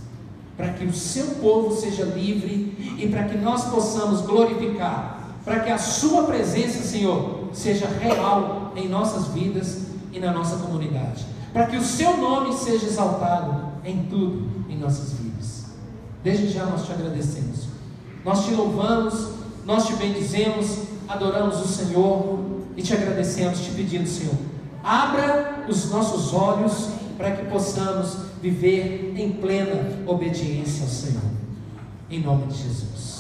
para que o Seu povo seja livre e para que nós possamos glorificar para que a Sua presença, Senhor, seja real em nossas vidas e na nossa comunidade, para que o Seu nome seja exaltado em tudo em nossas vidas. Desde já nós te agradecemos, nós te louvamos, nós te bendizemos, adoramos o Senhor e te agradecemos, te pedindo, Senhor, abra os nossos olhos para que possamos viver em plena obediência ao Senhor. Em nome de Jesus.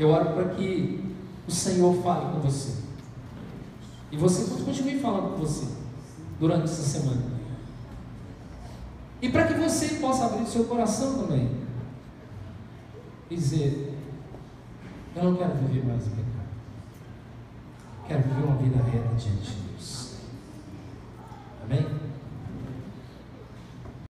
Eu oro para que o Senhor fale com você. E você continue falando com você durante essa semana. E para que você possa abrir seu coração também. E dizer: Eu não quero viver mais o pecado. Quero viver uma vida reta diante de Deus.